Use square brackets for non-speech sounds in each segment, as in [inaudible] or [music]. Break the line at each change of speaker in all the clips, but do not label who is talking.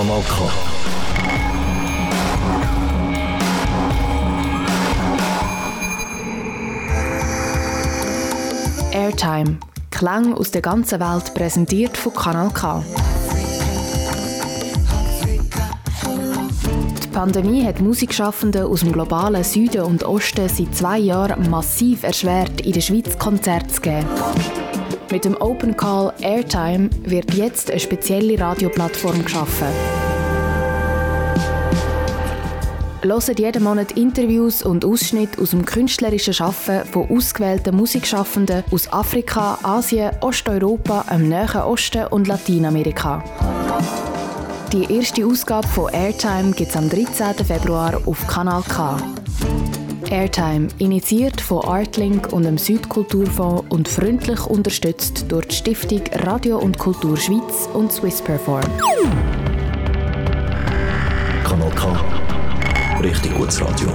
Kanal K.
Airtime. Klang aus der ganzen Welt präsentiert von Kanal K. Die Pandemie hat Musikschaffende aus dem globalen Süden und Osten seit zwei Jahren massiv erschwert, in der Schweiz Konzerte zu geben. Mit dem Open Call Airtime wird jetzt eine spezielle Radioplattform geschaffen. Hören jeden Monat Interviews und Ausschnitte aus dem künstlerischen Schaffen von ausgewählten Musikschaffenden aus Afrika, Asien, Osteuropa, dem Nahen Osten und Lateinamerika. Die erste Ausgabe von Airtime gibt es am 13. Februar auf Kanal K. Airtime, initiiert von Artlink und dem Südkulturfonds und freundlich unterstützt durch die Stiftung Radio und Kultur Schweiz und Swiss Perform.
Kanal K. Richtig gutes Radio.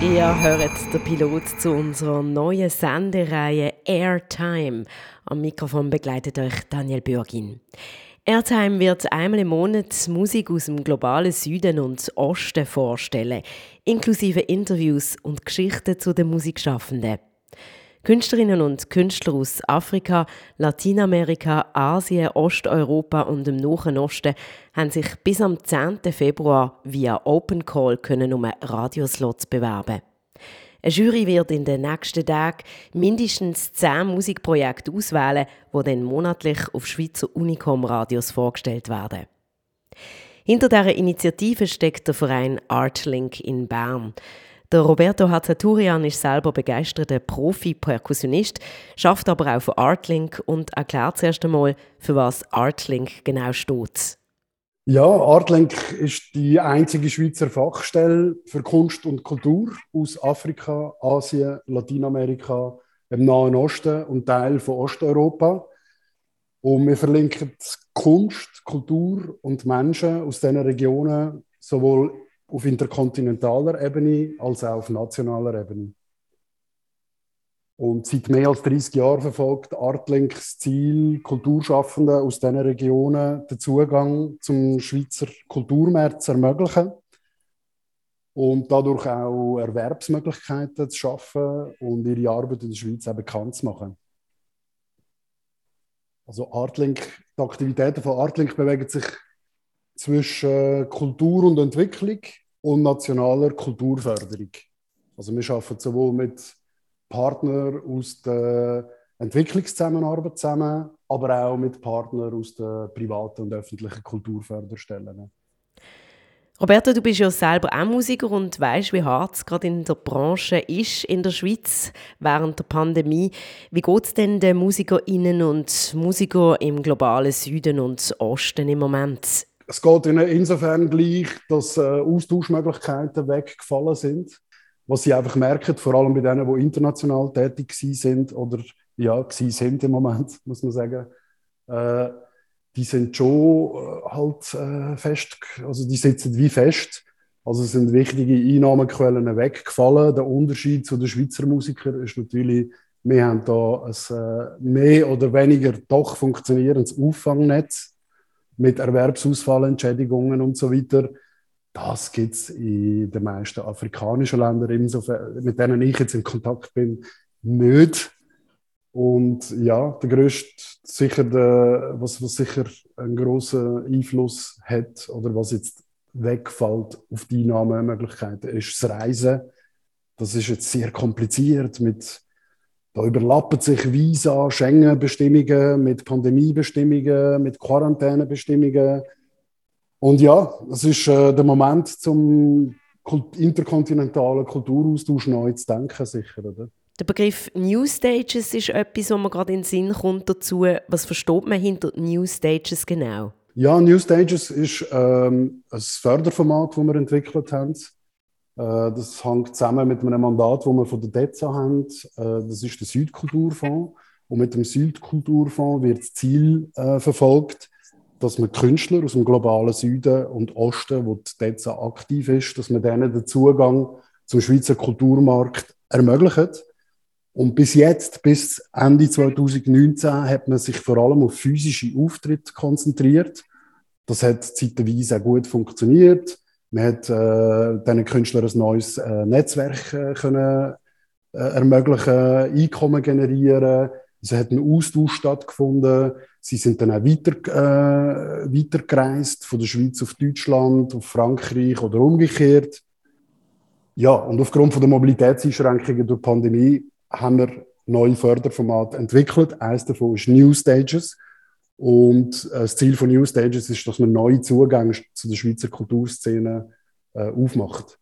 Ihr hört den Pilot zu unserer neuen Sendereihe Airtime. Am Mikrofon begleitet euch Daniel Bürgin. Airtime wird einmal im Monat Musik aus dem globalen Süden und Osten vorstellen, inklusive Interviews und Geschichten zu den Musikschaffenden. Künstlerinnen und Künstler aus Afrika, Lateinamerika, Asien, Osteuropa und dem Nahen Osten haben sich bis am 10. Februar via Open Call können um Radioslots bewerben. Eine Jury wird in den nächsten Tagen mindestens zehn Musikprojekte auswählen, die dann monatlich auf Schweizer Unicom-Radios vorgestellt werden. Hinter dieser Initiative steckt der Verein Artlink in Bern. Der Roberto Hazzaturian ist selber begeisterter Profi-Perkussionist, schafft aber auch für Artlink und erklärt zuerst einmal, für was Artlink genau steht.
Ja, Artlink ist die einzige Schweizer Fachstelle für Kunst und Kultur aus Afrika, Asien, Lateinamerika, dem Nahen Osten und Teil von Osteuropa. Und wir verlinken Kunst, Kultur und Menschen aus diesen Regionen sowohl auf interkontinentaler Ebene als auch auf nationaler Ebene. Und seit mehr als 30 Jahren verfolgt Artlink das Ziel, Kulturschaffenden aus diesen Regionen den Zugang zum Schweizer Kulturmarkt zu ermöglichen und dadurch auch Erwerbsmöglichkeiten zu schaffen und ihre Arbeit in der Schweiz auch bekannt zu machen. Also Artlink, die Aktivitäten von Artlink bewegen sich zwischen Kultur und Entwicklung und nationaler Kulturförderung. Also wir arbeiten sowohl mit Partner aus der Entwicklungszusammenarbeit zusammen, aber auch mit Partnern aus den privaten und öffentlichen Kulturförderstellen.
Roberto, du bist ja selber auch Musiker und weißt, wie hart es gerade in der Branche ist in der Schweiz während der Pandemie. Wie geht es denn den Musikerinnen und Musikern im globalen Süden und Osten im Moment?
Es geht ihnen insofern gleich, dass äh, Austauschmöglichkeiten weggefallen sind was sie einfach merken, vor allem bei denen, die international tätig sind oder ja, sind im Moment, [laughs] muss man sagen, äh, die sind schon äh, halt äh, fest, also die sitzen wie fest. Also sind wichtige Einnahmequellen weggefallen. Der Unterschied zu den Schweizer Musikern ist natürlich, wir haben da ein äh, mehr oder weniger doch funktionierendes Auffangnetz mit Erwerbsausfallentschädigungen und so weiter das gibt es in den meisten afrikanischen Ländern, insofern, mit denen ich jetzt in Kontakt bin, nicht. Und ja, der größte, sicher der, was, was sicher einen großen Einfluss hat oder was jetzt wegfällt auf die Einnahmemöglichkeiten, ist das Reisen. Das ist jetzt sehr kompliziert mit da überlappen sich Visa, Schengen-Bestimmungen mit Pandemiebestimmungen, mit Quarantänebestimmungen. Und ja, es ist äh, der Moment zum interkontinentalen Kulturaustausch neu zu denken, sicher, oder?
Der Begriff New Stages ist etwas, was mir gerade in den Sinn kommt dazu. Was versteht man hinter New Stages genau?
Ja, New Stages ist ähm, ein Förderformat, das wir entwickelt haben. Äh, das hängt zusammen mit einem Mandat, das wir von der DEZA haben. Äh, das ist der Südkulturfonds. Und mit dem Südkulturfonds wird das Ziel äh, verfolgt, dass man Künstler aus dem globalen Süden und Osten, wo die DEZA aktiv ist, dass man denen den Zugang zum Schweizer Kulturmarkt ermöglicht. Und bis jetzt, bis Ende 2019, hat man sich vor allem auf physische Auftritte konzentriert. Das hat zeitweise gut funktioniert. Man hat äh, diesen Künstlern ein neues äh, Netzwerk äh, können, äh, ermöglichen, Einkommen generieren. Es hat ein Austausch stattgefunden. Sie sind dann auch weiter, äh, weitergereist, von der Schweiz auf Deutschland, auf Frankreich oder umgekehrt. Ja, und aufgrund von der Mobilitätseinschränkungen durch die Pandemie haben wir neue Förderformate entwickelt. Eines davon ist New Stages. Und äh, das Ziel von New Stages ist, dass man neue Zugänge zu der Schweizer Kulturszene äh, aufmacht.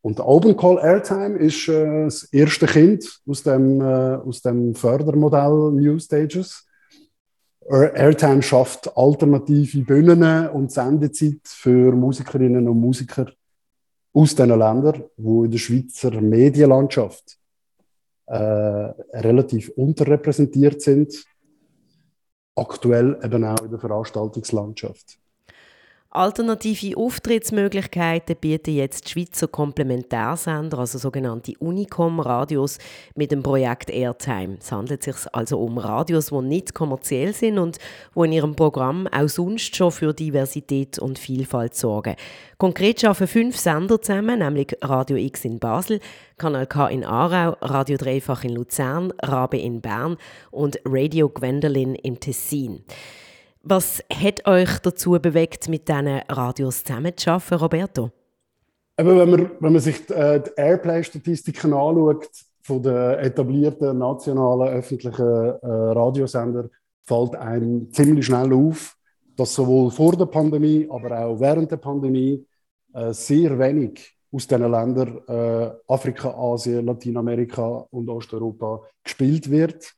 Und der Open Call Airtime ist äh, das erste Kind aus dem, äh, aus dem Fördermodell New Stages. Airtime schafft alternative Bühnen und Sendezeit für Musikerinnen und Musiker aus diesen Ländern, die in der Schweizer Medienlandschaft äh, relativ unterrepräsentiert sind. Aktuell eben auch in der Veranstaltungslandschaft.
Alternative Auftrittsmöglichkeiten bieten jetzt die Schweizer Komplementärsender, also sogenannte Unicom-Radios, mit dem Projekt Airtime. Es handelt sich also um Radios, die nicht kommerziell sind und die in ihrem Programm auch sonst schon für Diversität und Vielfalt sorgen. Konkret arbeiten fünf Sender zusammen, nämlich Radio X in Basel, Kanal K in Aarau, Radio Dreifach in Luzern, Rabe in Bern und Radio Gwendolyn im Tessin. Was hat euch dazu bewegt, mit diesen Radios zusammenzuarbeiten, Roberto?
Eben, wenn, man, wenn man sich äh, die Airplay-Statistiken anschaut von den etablierten nationalen öffentlichen äh, Radiosender, fällt einem ziemlich schnell auf, dass sowohl vor der Pandemie, aber auch während der Pandemie äh, sehr wenig aus diesen Ländern äh, Afrika, Asien, Lateinamerika und Osteuropa gespielt wird.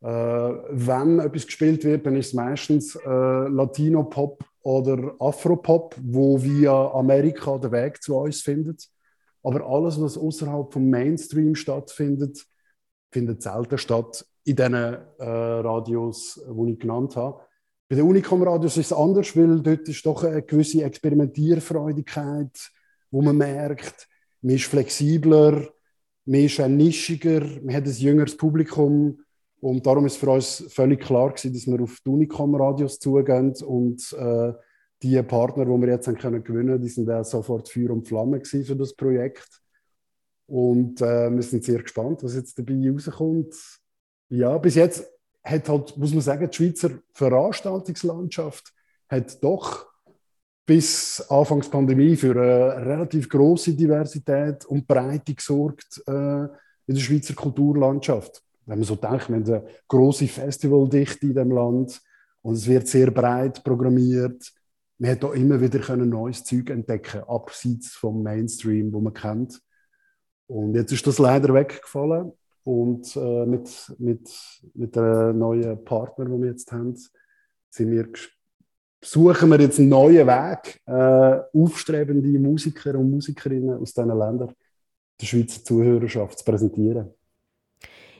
Äh, wenn etwas gespielt wird, dann ist es meistens äh, Latino-Pop oder Afro-Pop, wo via Amerika den Weg zu uns findet. Aber alles, was außerhalb vom Mainstream stattfindet, findet selten statt in diesen äh, Radios, die ich genannt habe. Bei den Unicom-Radios ist es anders, weil dort ist doch eine gewisse Experimentierfreudigkeit, wo man merkt, man ist flexibler, man ist nischiger, man hat ein jüngeres Publikum und darum ist für uns völlig klar gewesen, dass wir auf die Unicom-Radios zugehen und äh, die Partner, die wir jetzt haben können gewinnen, die sind auch sofort Feuer und Flamme für das Projekt. Und äh, wir sind sehr gespannt, was jetzt dabei rauskommt. Ja, bis jetzt hat halt, muss man sagen, die Schweizer Veranstaltungslandschaft hat doch bis Anfangs Pandemie für eine relativ große Diversität und Breite gesorgt äh, in der Schweizer Kulturlandschaft wenn man so denkt, wir haben eine große Festivaldichte in dem Land und es wird sehr breit programmiert. Man hat auch immer wieder können neues Zeug entdecken, abseits vom Mainstream, wo man kennt. Und jetzt ist das leider weggefallen. Und äh, mit, mit, mit den neuen Partner, die wir jetzt haben, sind wir, suchen wir jetzt einen neuen Weg, äh, aufstrebende Musiker und Musikerinnen aus diesen Ländern der Schweizer Zuhörerschaft zu präsentieren.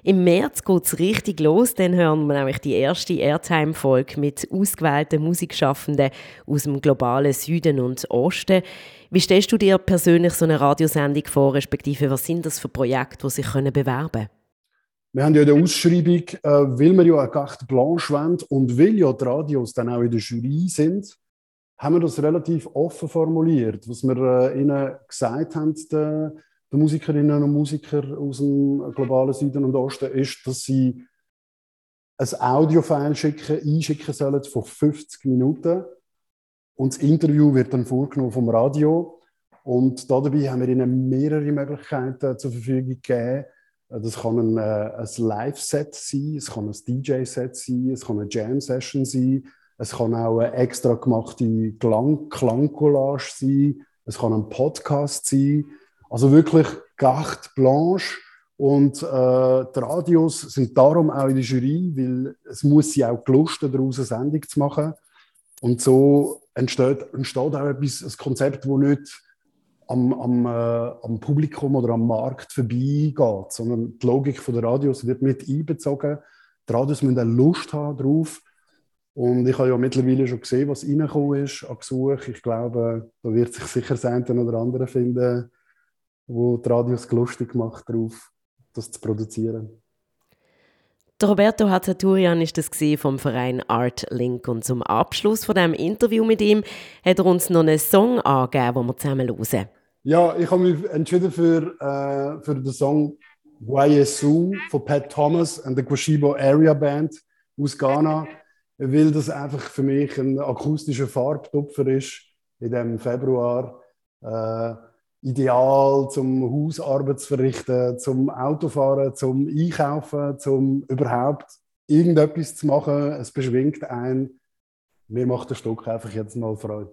Im März geht es richtig los, dann hören wir nämlich die erste Airtime-Folge mit ausgewählten Musikschaffenden aus dem globalen Süden und Osten. Wie stellst du dir persönlich so eine Radiosendung vor, respektive was sind das für Projekte, die sich bewerben können?
Wir haben ja der Ausschreibung, äh, weil wir ja eine carte blanche wollen und weil ja die Radios dann auch in der Jury sind, haben wir das relativ offen formuliert. Was wir äh, ihnen gesagt haben, der, der Musikerinnen und Musiker aus dem globalen Süden und Osten ist, dass sie ein Audiofile schicken, einschicken sollen von 50 Minuten. Und das Interview wird dann vorgenommen vom Radio. Und dabei haben wir ihnen mehrere Möglichkeiten zur Verfügung gegeben. Das kann ein, äh, ein Live-Set sein, es kann ein DJ-Set sein, es kann eine Jam-Session sein, es kann auch eine extra gemachte Klang Klangcollage sein, es kann ein Podcast sein. Also wirklich carte blanche. Und äh, die Radios sind darum auch in der Jury, weil es muss sie auch gelusten, daraus eine Sendung zu machen. Und so entsteht, entsteht auch etwas, ein Konzept, das nicht am, am, äh, am Publikum oder am Markt vorbeigeht, sondern die Logik der Radios wird mit einbezogen. Die Radios müssen eine Lust haben drauf. Und ich habe ja mittlerweile schon gesehen, was reingekommen ist an Gesuch. Ich glaube, da wird sich sicher das eine oder andere finden, wo die Radios lustig macht darauf, das zu produzieren.
Der Roberto Hazzaturian ist das vom Verein Art Link und zum Abschluss von dem Interview mit ihm hat er uns noch einen Song angegeben, den wir zusammen hören.
Ja, ich habe mich entschieden für, äh, für den Song Guayesu von Pat Thomas und der Guashibo Area Band aus Ghana, weil das einfach für mich ein akustischer Farbtupfer ist in dem Februar. Äh, ideal zum Hausarbeit zu verrichten, zum Autofahren, zum Einkaufen, zum überhaupt irgendetwas zu machen. Es beschwingt ein. Mir macht das Stück einfach jetzt mal Freude.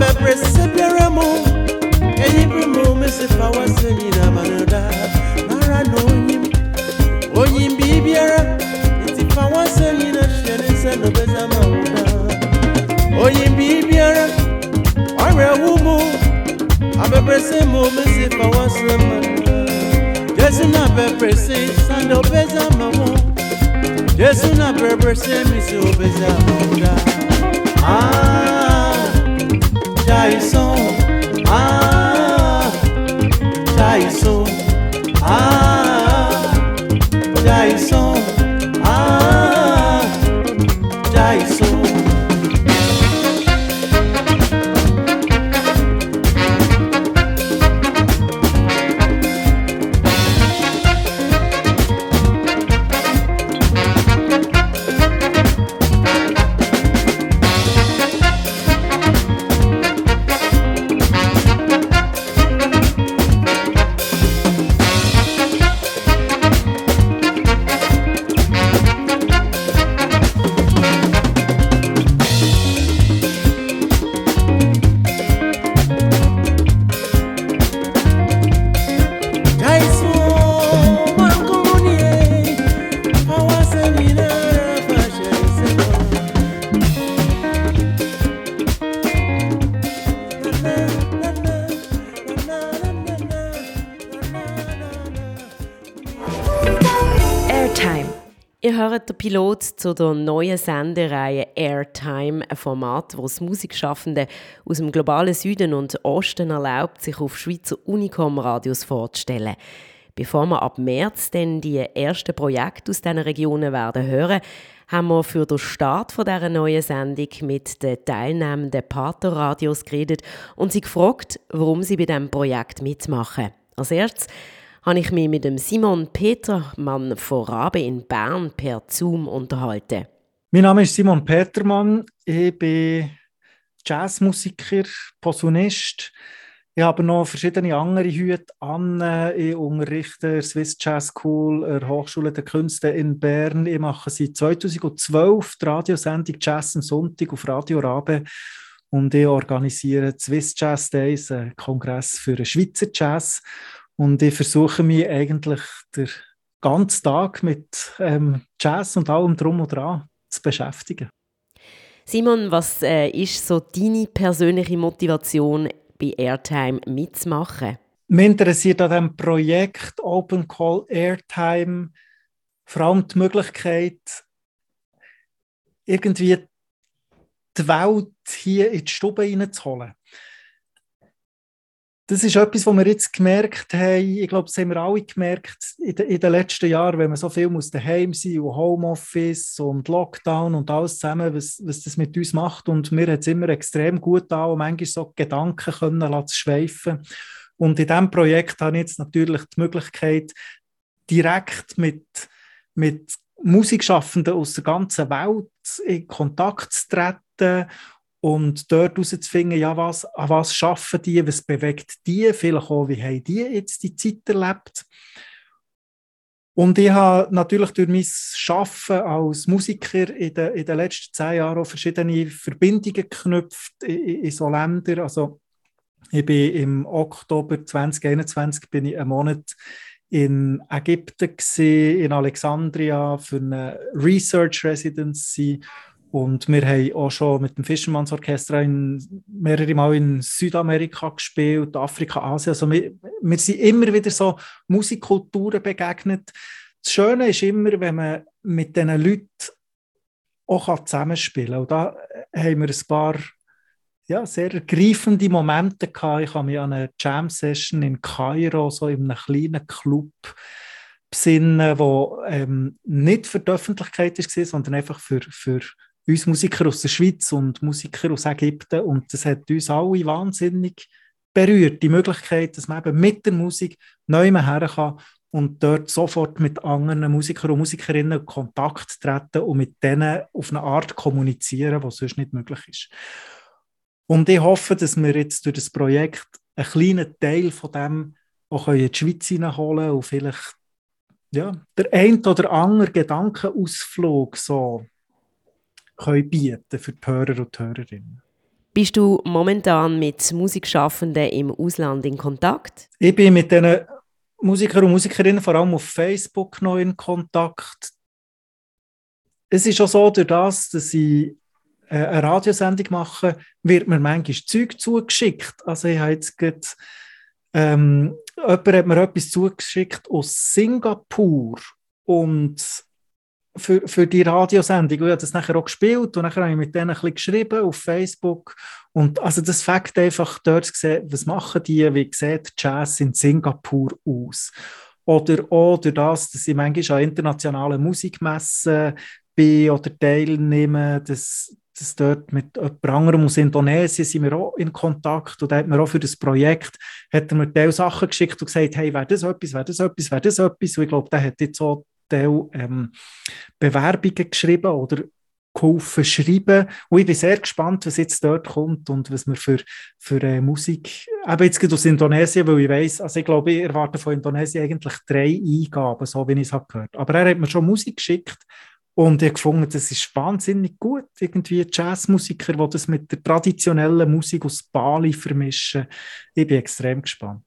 bebre se biara mu. Eyi bi mu mi si fa wa se nyina ma no da. Mara na onyim onyim biribiara. Nti fa wa se nyina hwɛ ne nsa na ɔbɛda ma wo da. Onyim biribiara ɔwerɛ wo mu. Abebre se mu mi si fa wa se ma Jesu na bebre se sa na ɔbɛda ma wo. Jesu na bebre se mi si ɔbɛda ma wo da. Ah. Jason, ah, Jason, ah.
Pilot zu der neuen Sendereihe Airtime, ein Format, wo es Musikschaffende aus dem globalen Süden und Osten erlaubt, sich auf Schweizer Unicom-Radios vorzustellen. Bevor wir ab März dann die ersten Projekte aus diesen Regionen werden hören, haben wir für den Start von dieser neuen Sendung mit den teilnehmenden Partnerradios geredet und sie gefragt, warum sie bei diesem Projekt mitmachen. Als erstes habe ich mich mit dem Simon Petermann von Rabe in Bern per Zoom unterhalten.
Mein Name ist Simon Petermann. Ich bin Jazzmusiker, Posaunist. Ich habe noch verschiedene andere Hüte an. Ich unterrichte Swiss Jazz School, der Hochschule der Künste in Bern. Ich mache seit 2012 die Radiosendung Jazz am Sonntag auf Radio Rabe. Und ich organisiere Swiss Jazz Days, einen Kongress für den Schweizer Jazz. Und ich versuche mich eigentlich den ganzen Tag mit ähm, Jazz und allem Drum und Dran zu beschäftigen.
Simon, was äh, ist so deine persönliche Motivation, bei Airtime mitzumachen?
Mich interessiert an diesem Projekt Open Call Airtime vor allem die Möglichkeit, irgendwie die Welt hier in die Stube reinzuholen das ist etwas, was wir jetzt gemerkt haben. Ich glaube, das haben wir alle gemerkt in, de, in den letzten Jahren, wenn man so viel muss daheim sein und Homeoffice und Lockdown und alles zusammen, was, was das mit uns macht. Und mir hat es immer extrem gut an und manchmal so Gedanken können lassen, schweifen. Und in diesem Projekt habe ich jetzt natürlich die Möglichkeit, direkt mit, mit Musikschaffenden aus der ganzen Welt in Kontakt zu treten und dort herauszufinden, ja, was, an was schaffen die, was bewegt die, vielleicht auch, wie haben die jetzt die Zeit erlebt. Und ich habe natürlich durch mein Arbeiten als Musiker in den, in den letzten zehn Jahren verschiedene Verbindungen geknüpft in, in so Ländern. Also ich bin im Oktober 2021 bin ich einen Monat in Ägypten gewesen, in Alexandria für eine Research Residency und wir haben auch schon mit dem Fischermanns Orchester in, mehrere Mal in Südamerika gespielt, Afrika, Asien. Also wir, wir sind immer wieder so Musikkulturen begegnet. Das Schöne ist immer, wenn man mit diesen Leuten auch zusammenspielen kann. Und da haben wir ein paar ja, sehr ergreifende Momente gehabt. Ich habe mich an eine Jam-Session in Kairo, so in einem kleinen Club, besinnen, wo ähm, nicht für die Öffentlichkeit war, sondern einfach für, für uns Musiker aus der Schweiz und Musiker aus Ägypten und das hat uns alle wahnsinnig berührt, die Möglichkeit, dass man eben mit der Musik neu her kann und dort sofort mit anderen Musikern und Musikerinnen in Kontakt treten und mit denen auf eine Art kommunizieren, was sonst nicht möglich ist. Und ich hoffe, dass wir jetzt durch das Projekt einen kleinen Teil von dem auch in die Schweiz hineinholen und vielleicht ja, der ein oder andere Gedankenausflug so können bieten für die Hörer und die Hörerinnen.
Bist du momentan mit Musikschaffenden im Ausland in Kontakt?
Ich bin mit diesen Musikern und Musikerinnen vor allem auf Facebook noch in Kontakt. Es ist auch so, durch das, dass ich äh, eine Radiosendung mache, wird mir manchmal Zeug zugeschickt. Also ich habe jetzt gerade, ähm, jemand hat mir etwas zugeschickt aus Singapur und für, für die Radiosendung. Ich habe das nachher auch gespielt und nachher habe ich mit denen ein bisschen geschrieben auf Facebook. Und also das Fakt einfach dort zu sehen, was machen die, wie sieht Jazz in Singapur aus? Oder auch durch das, dass ich manchmal an internationalen Musikmessen bin oder teilnehme, dass, dass dort mit jemand anderem aus Indonesien sind wir auch in Kontakt und da hat mir auch für das Projekt hat mir Teil Sachen geschickt und gesagt, hey, wäre das etwas, wäre das etwas, wäre das etwas und ich glaube, der hat jetzt so Teil ähm, Bewerbungen geschrieben oder geholfen schreiben. Und ich bin sehr gespannt, was jetzt dort kommt und was wir für, für äh, Musik, eben jetzt geht aus Indonesien, weil ich weiß, also ich glaube, ich erwarte von Indonesien eigentlich drei Eingaben, so wie ich es habe gehört. Aber er hat mir schon Musik geschickt und ich habe gefunden, das ist wahnsinnig gut, irgendwie Jazzmusiker, die das mit der traditionellen Musik aus Bali vermischen. Ich bin extrem gespannt.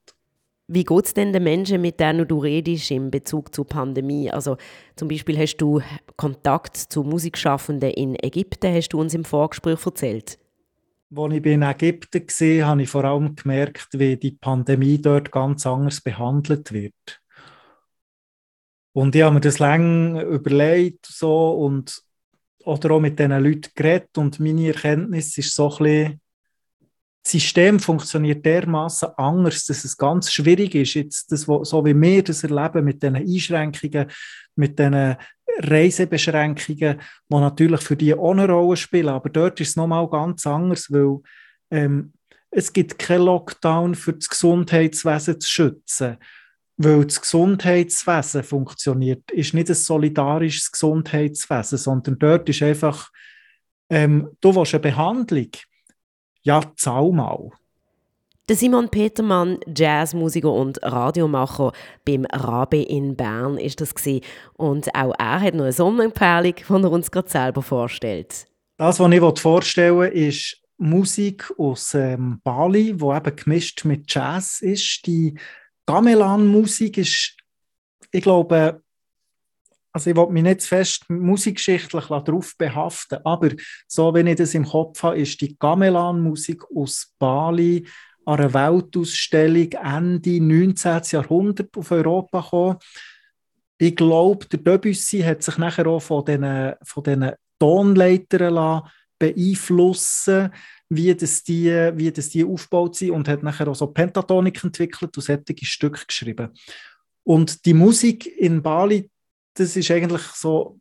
Wie geht es denn den Menschen, mit denen du redest in Bezug zur Pandemie? Also zum Beispiel hast du Kontakt zu Musikschaffenden in Ägypten, hast du uns im Vorgespräch erzählt.
Als ich in Ägypten war, habe ich vor allem gemerkt, wie die Pandemie dort ganz anders behandelt wird. Und ich habe mir das lange überlegt so, und oder auch mit diesen Leuten geredet und meine Erkenntnis ist so ein bisschen, System funktioniert dermaßen anders, dass es ganz schwierig ist, jetzt das, so wie wir das erleben mit den Einschränkungen, mit den Reisebeschränkungen, die natürlich für die auch eine Rolle spielen. Aber dort ist es nochmal ganz anders, weil ähm, es gibt keinen Lockdown für das Gesundheitswesen zu schützen. Weil das Gesundheitswesen funktioniert, ist nicht ein solidarisches Gesundheitswesen, sondern dort ist einfach, ähm, du willst eine Behandlung, ja, zahl mal.
Der Simon Petermann, Jazzmusiker und Radiomacher beim Rabe in Bern, ist das gewesen. Und auch er hat noch eine Sommerempfehlung, die er uns gerade selber vorstellt.
Das, was ich vorstellen will, ist Musik aus ähm, Bali, wo eben gemischt mit Jazz ist. Die Gamelan-Musik ist, ich glaube, also ich will mich nicht fest musikgeschichtlich darauf behaften, aber so wie ich das im Kopf habe, ist die Gamelan-Musik aus Bali an einer Weltausstellung Ende 19. Jahrhundert auf Europa gekommen. Ich glaube, der Debussy hat sich nachher auch von diesen, von diesen Tonleitern beeinflussen wie das, die, wie das die aufgebaut sind und hat nachher auch so Pentatonik entwickelt und solche Stücke geschrieben. Und die Musik in Bali, das ist eigentlich so,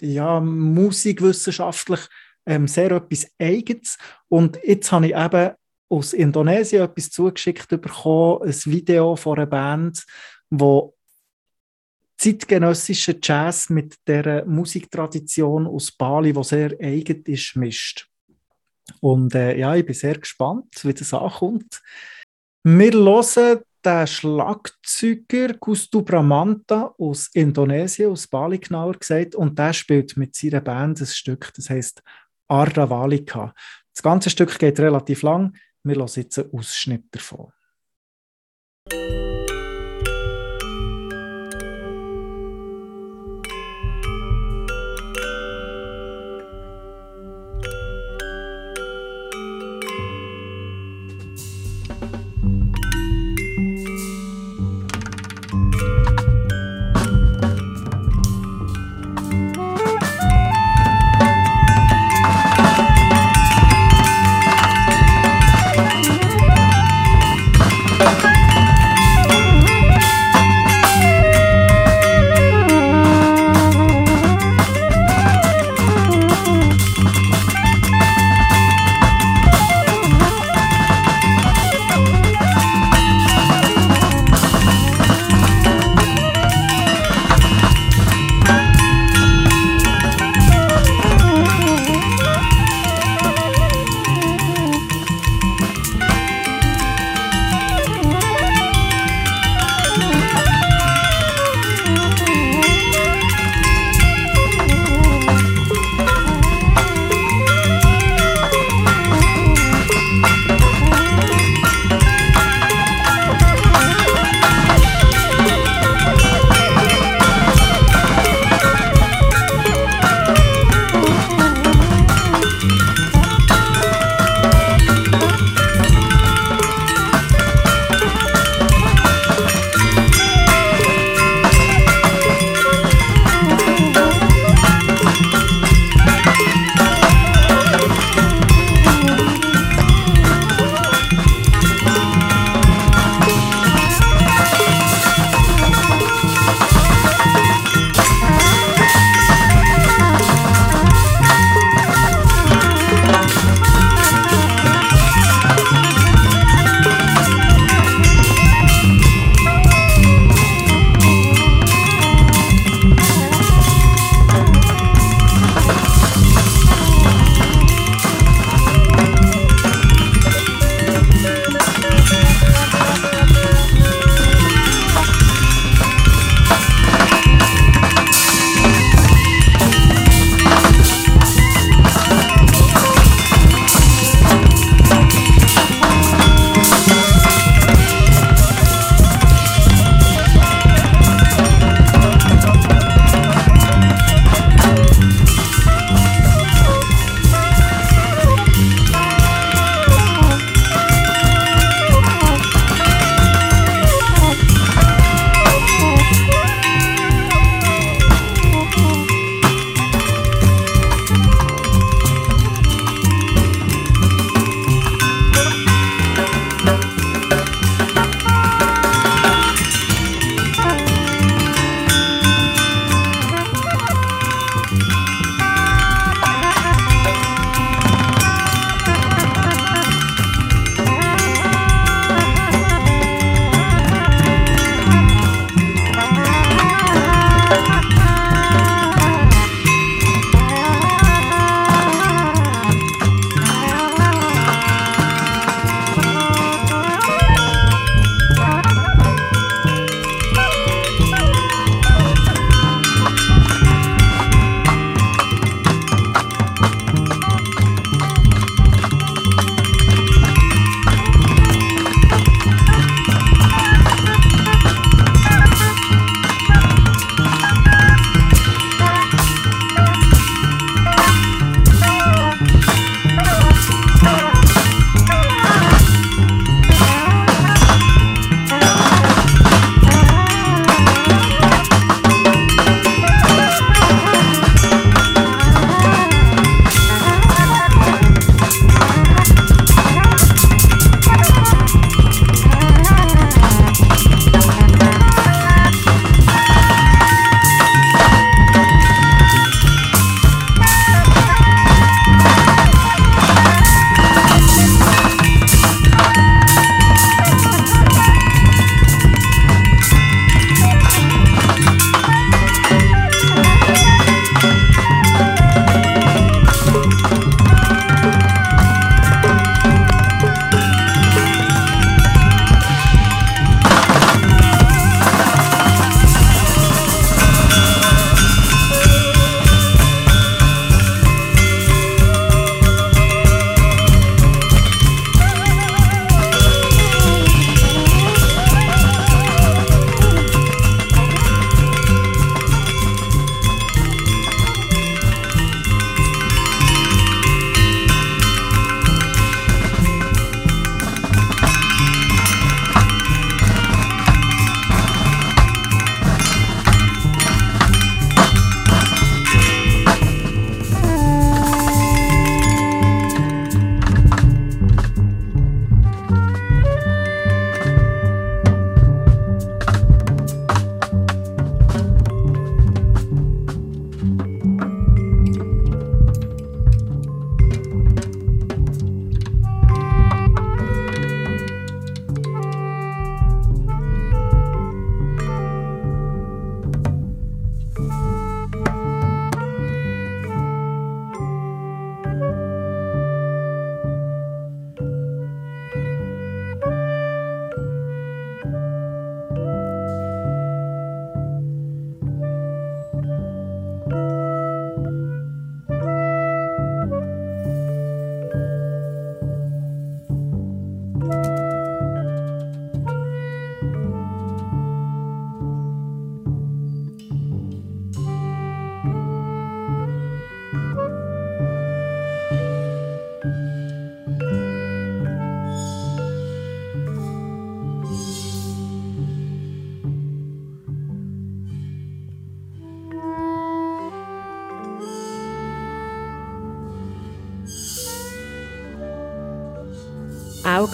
ja, musikwissenschaftlich ähm, sehr etwas Eigenes. Und jetzt habe ich eben aus Indonesien etwas zugeschickt bekommen, ein Video von einer Band, wo zeitgenössische Jazz mit der Musiktradition aus Bali, wo sehr eigen ist, mischt. Und äh, ja, ich bin sehr gespannt, wie das ankommt. Wir hören den Schlagzeuger Gustu Bramanta aus Indonesien, aus Bali genauer gesagt, und der spielt mit seiner Band ein Stück, das heißt Arda Valika. Das ganze Stück geht relativ lang. Wir hören jetzt einen Ausschnitt davon.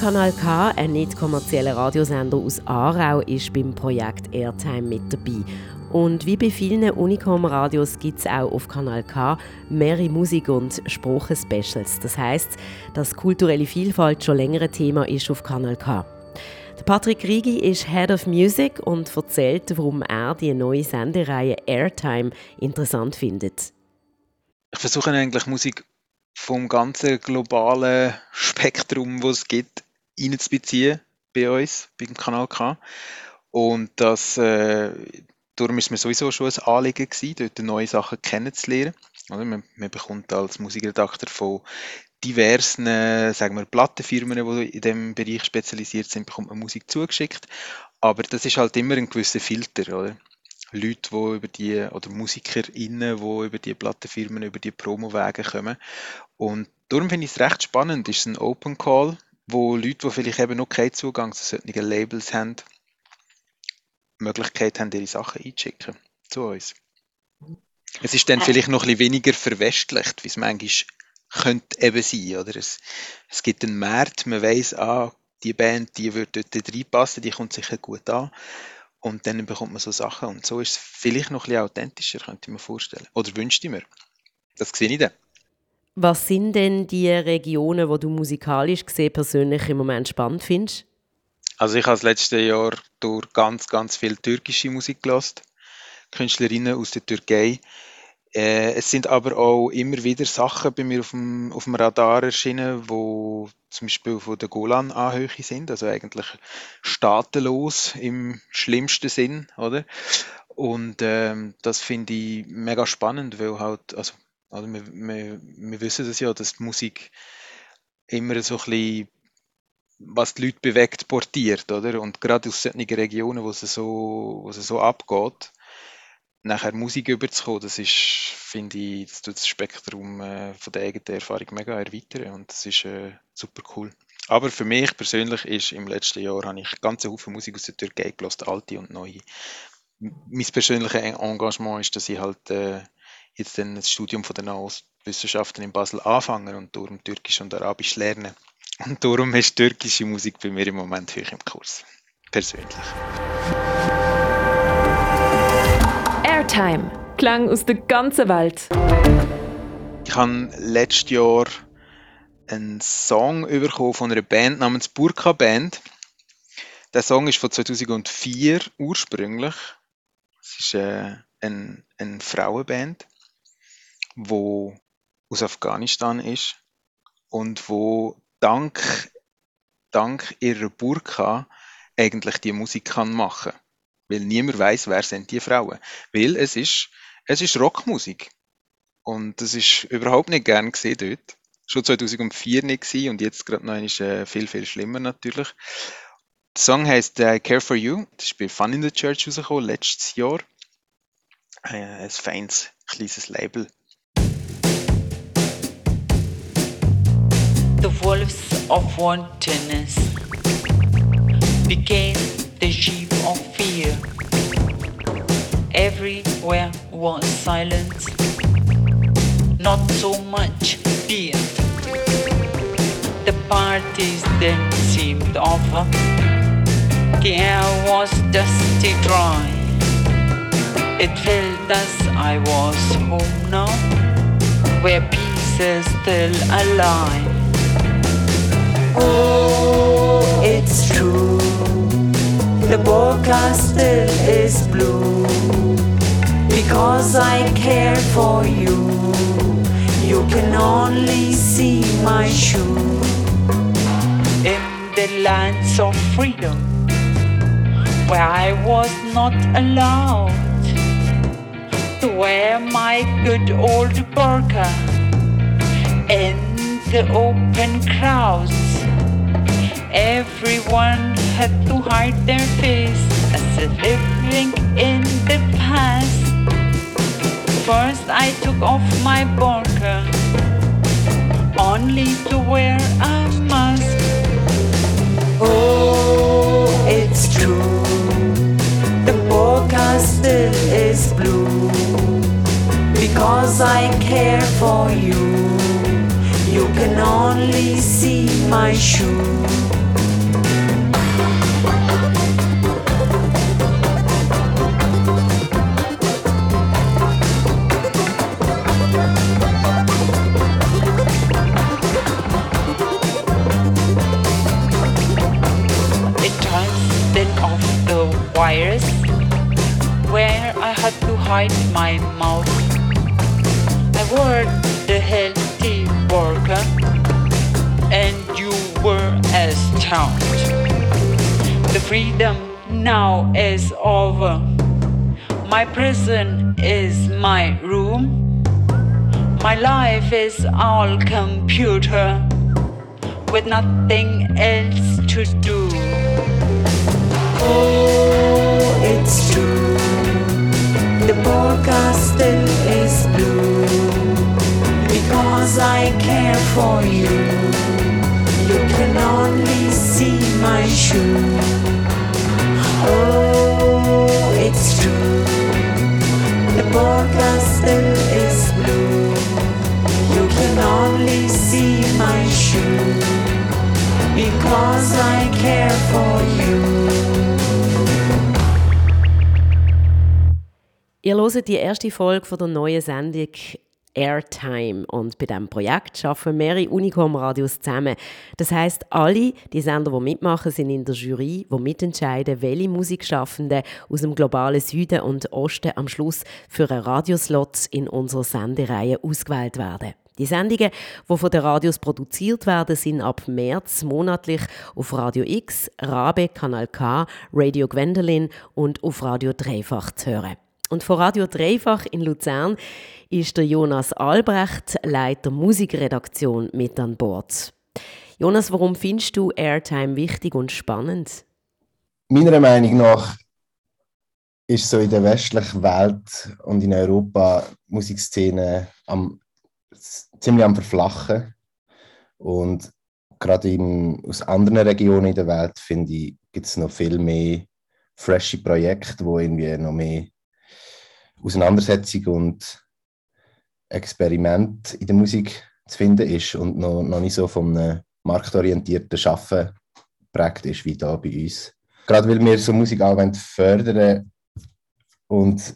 Kanal K, ein nicht kommerzieller Radiosender aus Aarau, ist beim Projekt Airtime mit dabei. Und wie bei vielen Unicom-Radios gibt es auch auf Kanal K mehrere Musik- und Sprachen-Specials. Das heißt, dass kulturelle Vielfalt schon länger ein Thema ist auf Kanal K. Patrick Rigi ist Head of Music und erzählt, warum er die neue Sendereihe Airtime interessant findet.
Ich versuche eigentlich Musik vom ganzen globalen Spektrum, das es gibt, reinzubeziehen bei uns, beim Kanal K. Und das, äh, darum ist mir sowieso schon ein Anliegen gewesen, dort neue Sachen kennenzulernen. Oder man, man bekommt als Musikredakteur von diversen, sagen wir, Plattenfirmen, die in diesem Bereich spezialisiert sind, bekommt man Musik zugeschickt. Aber das ist halt immer ein gewisser Filter, oder? Leute, die über die, oder MusikerInnen, die über die Plattenfirmen, über die Promowege kommen. Und darum finde ich es recht spannend. Es ist ein Open Call, wo Leute, die vielleicht eben noch keinen Zugang zu solchen Labels haben, die Möglichkeit haben, ihre Sachen einzuschicken zu uns. Es ist dann vielleicht noch ein bisschen weniger verwestlicht, wie es manchmal könnte eben sein. Oder? Es, es gibt einen Markt, man weiss, ah, die Band, die würde dort reinpassen, die kommt sicher gut an. Und dann bekommt man so Sachen. Und so ist es vielleicht noch ein bisschen authentischer, könnte ich mir vorstellen. Oder wünschte ich mir. Das sehe ich dann.
Was sind denn die Regionen, wo du musikalisch gesehen persönlich im Moment spannend findest?
Also ich habe das letzte Jahr durch ganz, ganz viel türkische Musik gelassen. Künstlerinnen aus der Türkei. Äh, es sind aber auch immer wieder Sachen bei mir auf dem, auf dem Radar erschienen, wo zum Beispiel von der Golan-Anhöhe sind, also eigentlich staatenlos im schlimmsten Sinn, oder? Und ähm, das finde ich mega spannend, weil halt, also, also wir, wir, wir wissen das ja, dass die Musik immer so ein bisschen was die Leute bewegt, portiert, oder? Und gerade aus solchen Regionen, wo es so, wo es so abgeht, nachher Musik überzukommen, das ist, finde ich, das tut das Spektrum äh, von der eigenen Erfahrung mega erweitern und das ist äh, super cool. Aber für mich persönlich ist im letzten Jahr habe ich ganze Haufen Musik aus der Türkei gelost, alte und neue. Mein persönliches Engagement ist, dass ich halt äh, jetzt dann das Studium von der Nahostwissenschaften in Basel anfange und darum Türkisch und Arabisch lerne. Und darum ist türkische Musik bei mir im Moment hoch im Kurs. Persönlich.
Airtime. Klang aus der ganzen Welt.
Ich habe letztes Jahr einen Song bekommen von einer Band namens Burka Band. Der Song ist von 2004 ursprünglich. Es ist äh, eine, eine Frauenband, die aus Afghanistan ist und wo dank, dank ihrer Burka eigentlich die Musik kann machen weil niemand weiß, wer sind die Frauen. Weil es ist, es ist Rockmusik. Und das ist überhaupt nicht gern gesehen dort. Schon 2004 nicht gewesen und jetzt gerade noch ist äh, viel, viel schlimmer natürlich. Der Song heißt I Care For You. Das ist bei Fun in the Church rausgekommen, letztes Jahr. Äh, ein feines, kleines Label.
Wolves of wantonness became the sheep of fear. Everywhere was silence, not so much fear. The parties then seemed over. The air was dusty dry. It felt as I was home now, where peace is still alive. Oh, it's true the boca still is blue because I care for you. You can only see my shoe in the lands of freedom where I was not allowed to wear my good old burqa in the open crowds. Everyone had to hide their face as if living in the past. First, I took off my burqa, only to wear a mask. Oh, it's true, the burqa still is blue because I care for you. You can only see my shoe. Now is over. My prison is my room. My life is all computer with nothing else to do. Oh, it's true. The podcast is blue because I care for you. You can only see my shoe. Oh, it's true. The podcast still is blue. You can only see my shoe because I care for you.
Ihr hört die erste Folge von der neuen Sendung Airtime und bei diesem Projekt arbeiten mehrere Unicom-Radios zusammen. Das heißt, alle die Sender, die mitmachen, sind in der Jury, die mitentscheiden, welche Musikschaffenden aus dem globalen Süden und Osten am Schluss für einen Radioslot in unserer Sendereihe ausgewählt werden. Die Sendungen, die von den Radios produziert werden, sind ab März monatlich auf Radio X, Rabe, Kanal K, Radio Gwendolyn und auf Radio Dreifach zu hören. Und von Radio Dreifach in Luzern ist der Jonas Albrecht, Leiter Musikredaktion, mit an Bord. Jonas, warum findest du Airtime wichtig und spannend?
Meiner Meinung nach ist so in der westlichen Welt und in Europa die Musikszene am, ziemlich am Verflachen. Und gerade in, aus anderen Regionen in der Welt, finde ich, gibt es noch viel mehr frische Projekte, wo irgendwie noch mehr Auseinandersetzung und Experiment in der Musik zu finden ist und noch, noch nicht so von einem marktorientierten Schaffen geprägt ist wie da bei uns. Gerade weil wir so Musik auch fördern und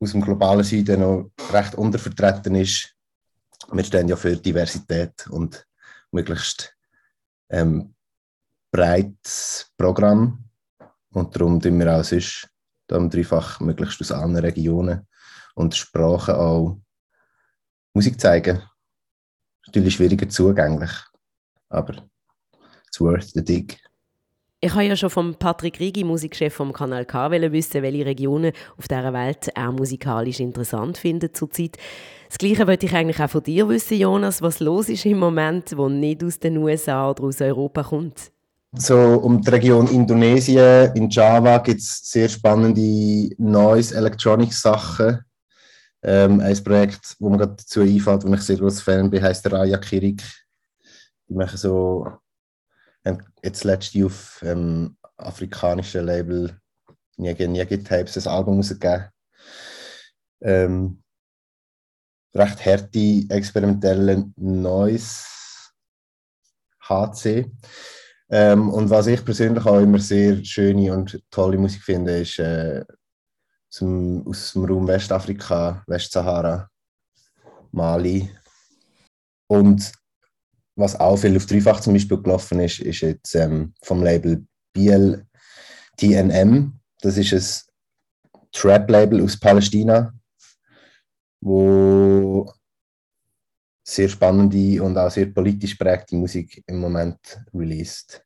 aus dem globalen Süden noch recht untervertreten ist. Wir stehen ja für Diversität und möglichst ähm, breites Programm. Und darum tun wir auch sonst dann dreifach möglichst aus allen Regionen und Sprachen auch Musik zeigen. Natürlich schwieriger zugänglich, aber it's worth the dig.
Ich habe ja schon von Patrick Rigi, Musikchef vom Kanal K, wissen, welche Regionen auf dieser Welt er musikalisch interessant findet zurzeit. Das Gleiche wollte ich eigentlich auch von dir wissen, Jonas, was los ist im Moment, wo nicht aus den USA oder aus Europa kommt.
So um die Region Indonesien, in Java gibt es sehr spannende Noise Electronics Sachen. Ähm, ein Projekt, wo mir gerade dazu einfällt, wo ich sehr großer Fan bin, heißt Raya Kirik. Die machen so haben jetzt letztens auf ähm, afrikanischen Label Niege Niege Tapes ein Album rausgegeben. Ähm, recht harte, experimentelle Noise HC. Ähm, und was ich persönlich auch immer sehr schöne und tolle Musik finde, ist äh, zum, aus dem Raum Westafrika, Westsahara, Mali. Und was auch viel auf Dreifach zum Beispiel gelaufen ist, ist jetzt ähm, vom Label BLTNM. Das ist ein Trap-Label aus Palästina, wo sehr spannende und auch sehr politisch prägte Musik im Moment released.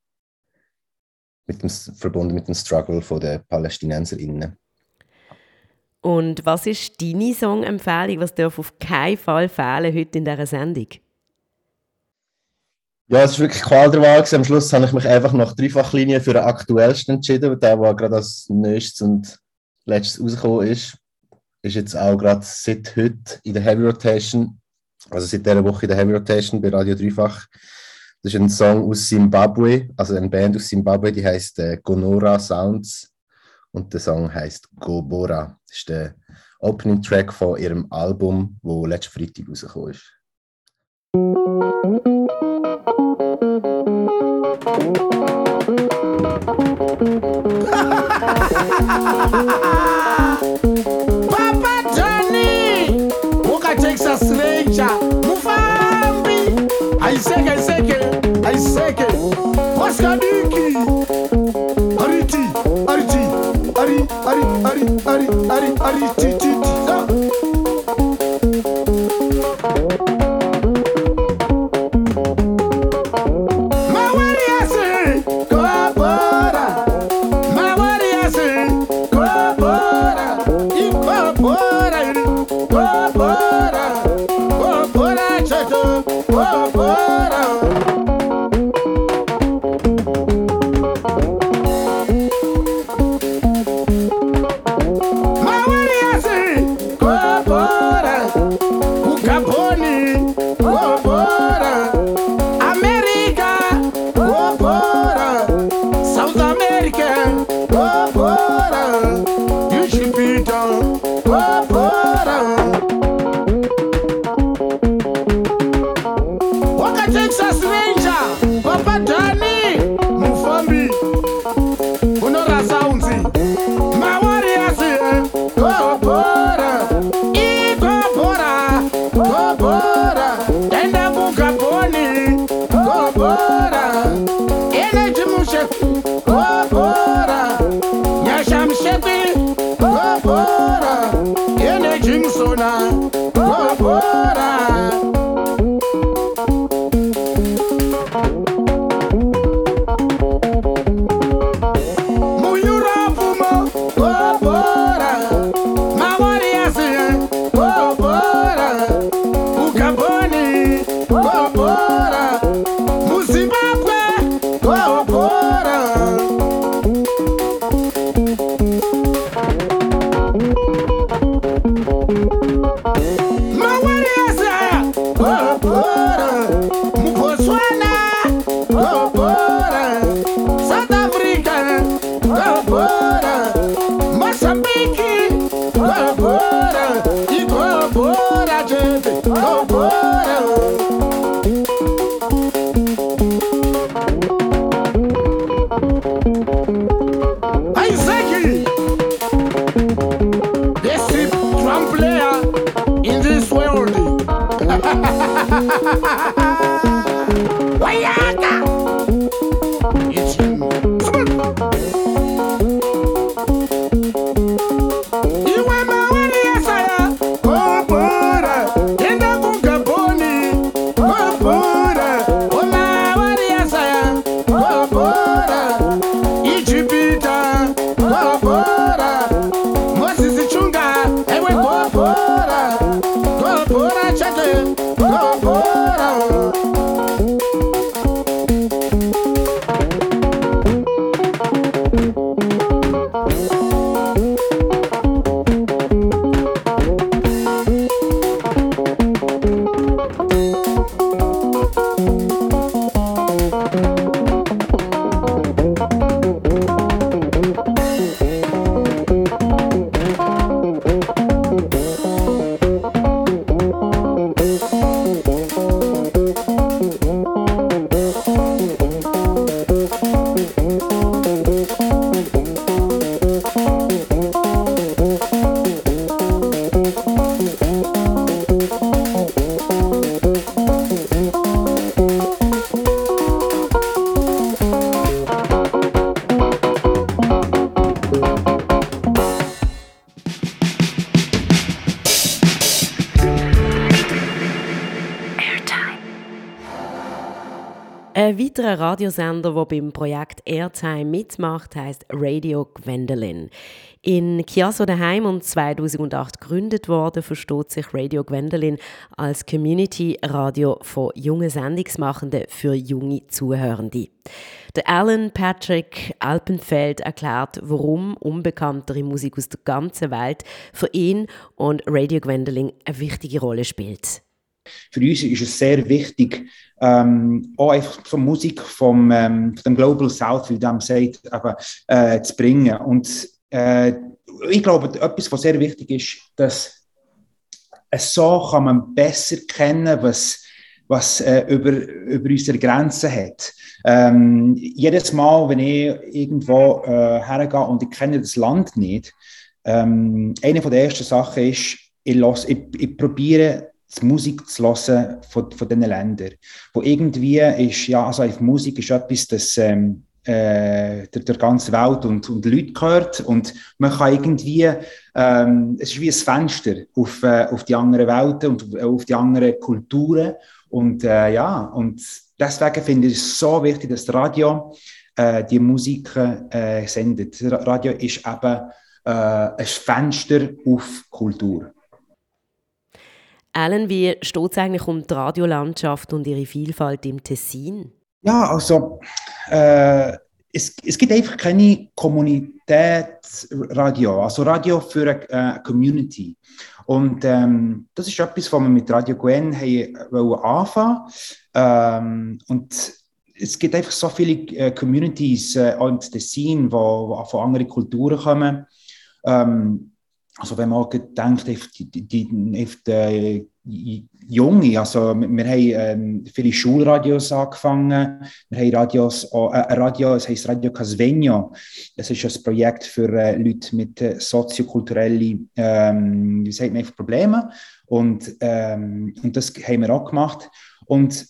Mit dem, verbunden mit dem Struggle der PalästinenserInnen.
Und was ist deine Songempfehlung? Was darf auf keinen Fall fehlen heute in dieser Sendung?
Ja, es ist wirklich Qual der Wahl. Am Schluss habe ich mich einfach nach Dreifachlinie für den aktuellsten entschieden, der, der gerade als nächstes und letztes rausgekommen ist. Ist jetzt auch gerade seit heute in der Heavy Rotation, also seit dieser Woche in der Heavy Rotation bei Radio Dreifach. Das ist ein Song aus Zimbabwe, also eine Band aus Zimbabwe, die heißt äh, Gonora Sounds und der Song heißt Gobora. Das ist der Opening Track von ihrem Album, wo letzten Freitag rausgekommen ist. [laughs]
Aiseke, Aiseke, Aiseke, Waskadiki, Ariti, Ariti, Ari, Ari, Ari, Ari, Ari, Ari,
Radiosender, der beim Projekt Airtime mitmacht, heißt Radio Gwendolyn. In Chiasso daheim und 2008 gegründet worden, versteht sich Radio Gwendolyn als Community-Radio von jungen Sendungsmachenden für junge Zuhörende. Der Alan Patrick Alpenfeld erklärt, warum unbekanntere Musik aus der ganzen Welt für ihn und Radio Gwendolyn eine wichtige Rolle spielt.
Für uns ist es sehr wichtig, ähm, auch einfach so Musik vom, ähm, vom Global South, wie man sagt, eben, äh, zu bringen. Und äh, ich glaube, etwas, was sehr wichtig ist, dass so kann man besser kennen, was was äh, über, über unsere Grenzen hat. Ähm, jedes Mal, wenn ich irgendwo äh, hergehe und ich kenne das Land nicht, ähm, eine der ersten Sachen ist, ich, los, ich, ich probiere die Musik zu hören von, von diesen Ländern. Wo irgendwie ist, ja, also Musik ist etwas, das ähm, äh, der, der ganzen Welt und, und Leute gehört und man kann irgendwie, ähm, es ist wie ein Fenster auf, äh, auf die anderen Welten und auf die anderen Kulturen und äh, ja, und deswegen finde ich es so wichtig, dass das Radio äh, die Musik äh, sendet. Das Radio ist eben äh, ein Fenster auf Kultur.
Alan, wie steht es eigentlich um die Radiolandschaft und ihre Vielfalt im Tessin?
Ja, also äh, es, es gibt einfach keine Kommunitätsradio, also Radio für eine äh, Community. Und ähm, das ist etwas, was wir mit Radio Gwen haben anfangen ähm, Und es gibt einfach so viele äh, Communities äh, und Tessin, wo von anderen Kulturen kommen. Ähm, also wenn man denkt, auf die, die, die, die Junge, also wir, haben ähm, viele Schulradios angefangen, wir haben Radios, äh, ein Radio, es heisst Radio Casvegno, das ist ein Projekt für äh, Leute mit äh, soziokulturellen, ähm, Problemen und, ähm, und das haben wir auch gemacht. Und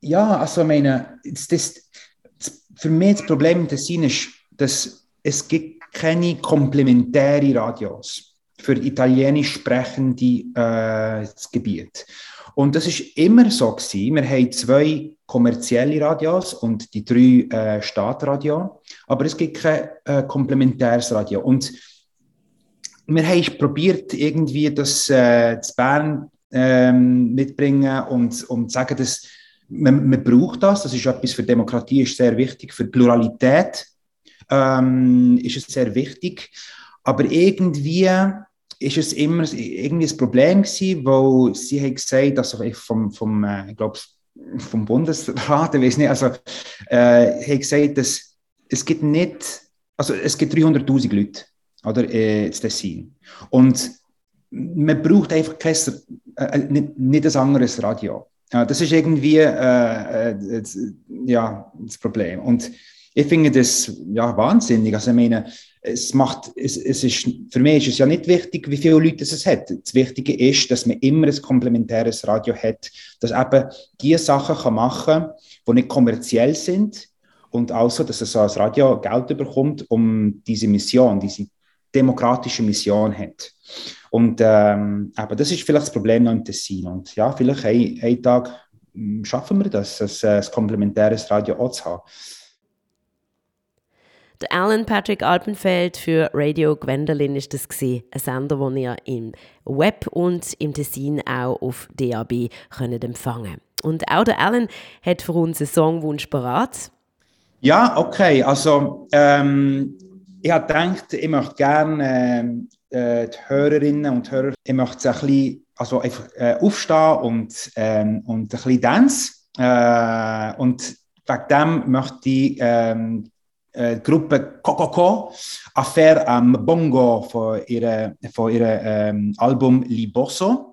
ja, also ich meine, das, das, für mich das Problem im Tessin ist, dass es gibt keine komplementären Radios für italienisch sprechende äh, Gebiet. Und das ist immer so gewesen. Wir haben zwei kommerzielle Radios und die drei äh, Staatradio, aber es gibt kein äh, komplementäres Radio. Und wir haben probiert, irgendwie das äh, zu Bern ähm, mitbringen und, und sagen, dass man, man braucht das. Das ist etwas für Demokratie, ist sehr wichtig. Für Pluralität ähm, ist es sehr wichtig. Aber irgendwie ist es immer irgendwie ein Problem gewesen, weil sie haben gesagt, also vom, vom, äh, ich glaube, vom Bundesrat, ich weiß nicht, also äh, haben gesagt, dass es gibt nicht, also es gibt 300'000 Leute, oder, äh, in Tessin. Und man braucht einfach kein, äh, äh, nicht, nicht ein anderes Radio. Ja, das ist irgendwie äh, äh, ja, das Problem. Und ich finde das ja, wahnsinnig. Also, ich meine, es macht, es, es ist, für mich ist es ja nicht wichtig, wie viele Leute es hat. Das Wichtige ist, dass man immer ein komplementäres Radio hat, das eben die Sachen kann machen kann, die nicht kommerziell sind und also, dass es als Radio Geld bekommt, um diese Mission, diese demokratische Mission hat. Und ähm, aber das ist vielleicht das Problem noch im Tessin. Und ja, vielleicht einen Tag hm, schaffen wir das, ein, ein komplementäres Radio auch zu haben.
Der Alan Patrick Alpenfeld für Radio Gwendolyn ist das gewesen, ein Sender, den ihr im Web und im Tessin auch auf DAB könnt empfangen. Und auch der Alan hat für uns einen Songwunsch parat.
Ja, okay. Also ähm, ich habe gedacht, ich möchte gerne äh, die Hörerinnen und Hörer, ich möchte ein bisschen, also einfach äh, aufstehen und, ähm, und ein bisschen Dance. Äh, und wegen dem möchte ich ähm, eh, gruppe Kokoko a faire am bongo for ihre for ihre ähm, Album Liboso.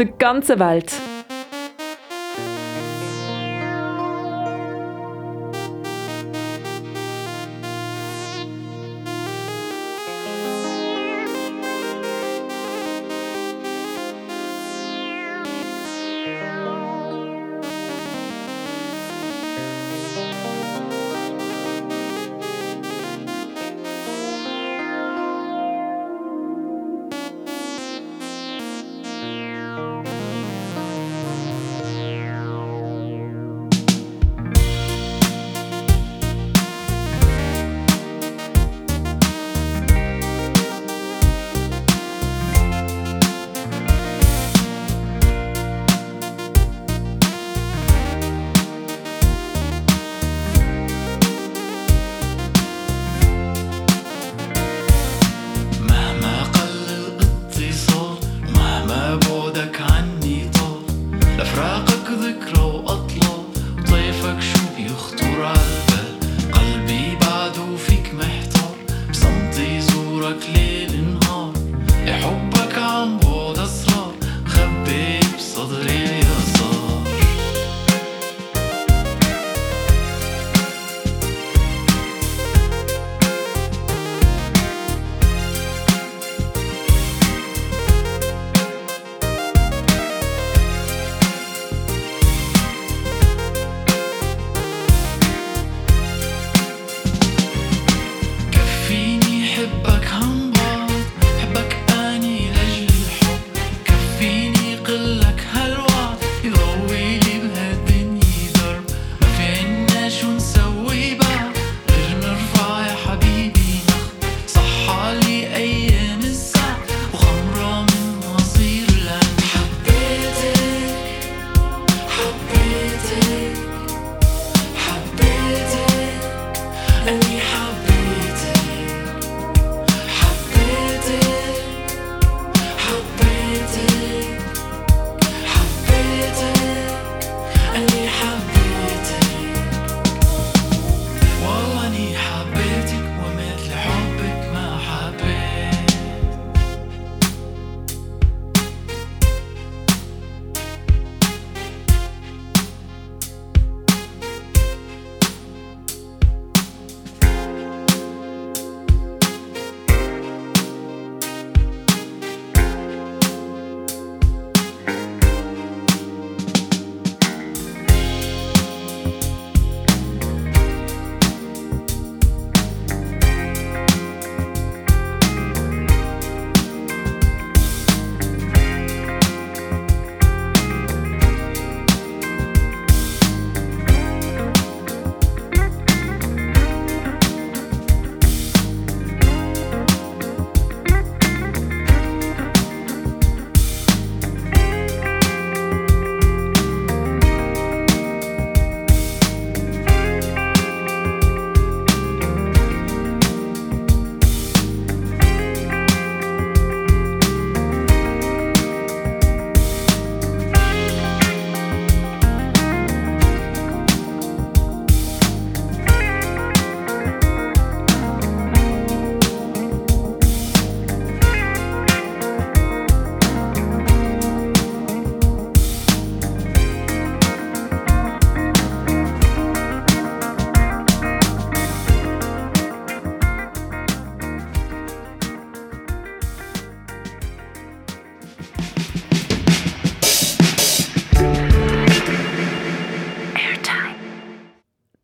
Der ganzen Welt.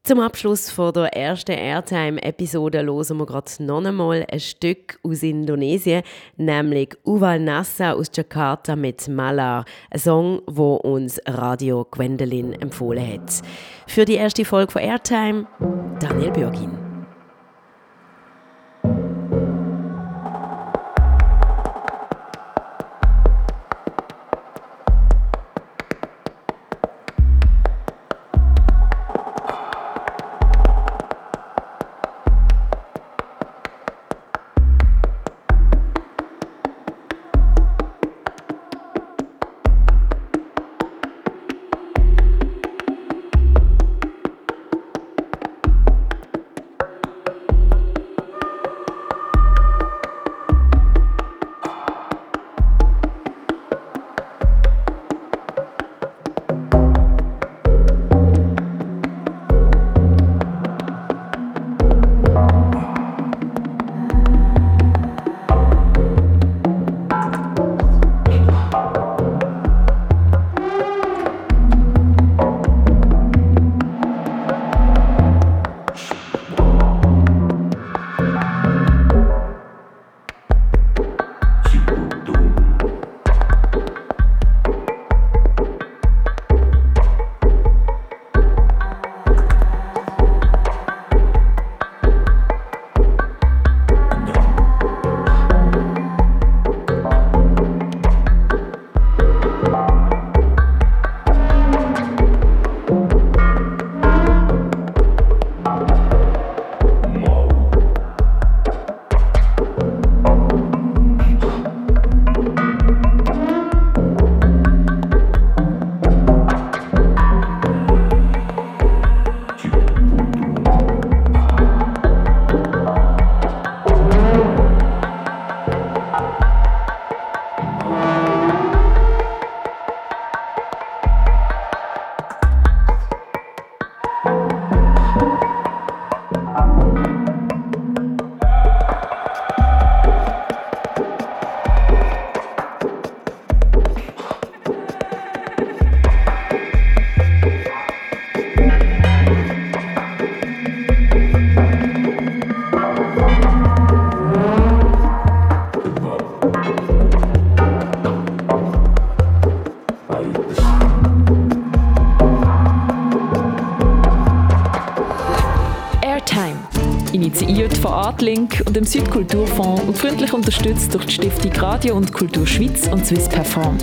Zum Abschluss von der ersten Airtime-Episode hören wir gerade noch einmal ein Stück aus Indonesien, nämlich Uval Nassa aus Jakarta mit Malar, ein Song, wo uns Radio Gwendolyn empfohlen hat. Für die erste Folge von Airtime, Daniel Bürgin.
Adlink und dem Südkulturfonds und freundlich unterstützt durch die Stiftung Radio und Kultur Schweiz und Swiss Perform.